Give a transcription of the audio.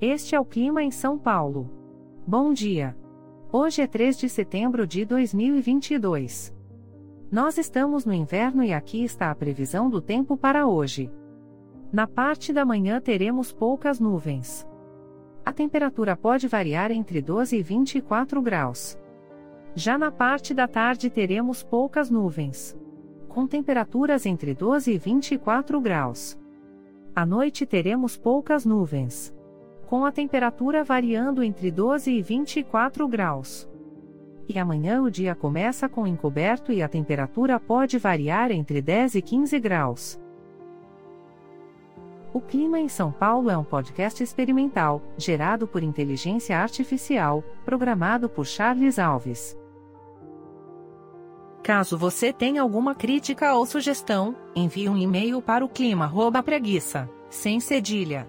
Este é o clima em São Paulo. Bom dia. Hoje é 3 de setembro de 2022. Nós estamos no inverno e aqui está a previsão do tempo para hoje. Na parte da manhã teremos poucas nuvens. A temperatura pode variar entre 12 e 24 graus. Já na parte da tarde teremos poucas nuvens. Com temperaturas entre 12 e 24 graus. À noite teremos poucas nuvens. Com a temperatura variando entre 12 e 24 graus. E amanhã o dia começa com encoberto e a temperatura pode variar entre 10 e 15 graus. O Clima em São Paulo é um podcast experimental, gerado por inteligência artificial, programado por Charles Alves. Caso você tenha alguma crítica ou sugestão, envie um e-mail para o clima@preguiça, sem cedilha,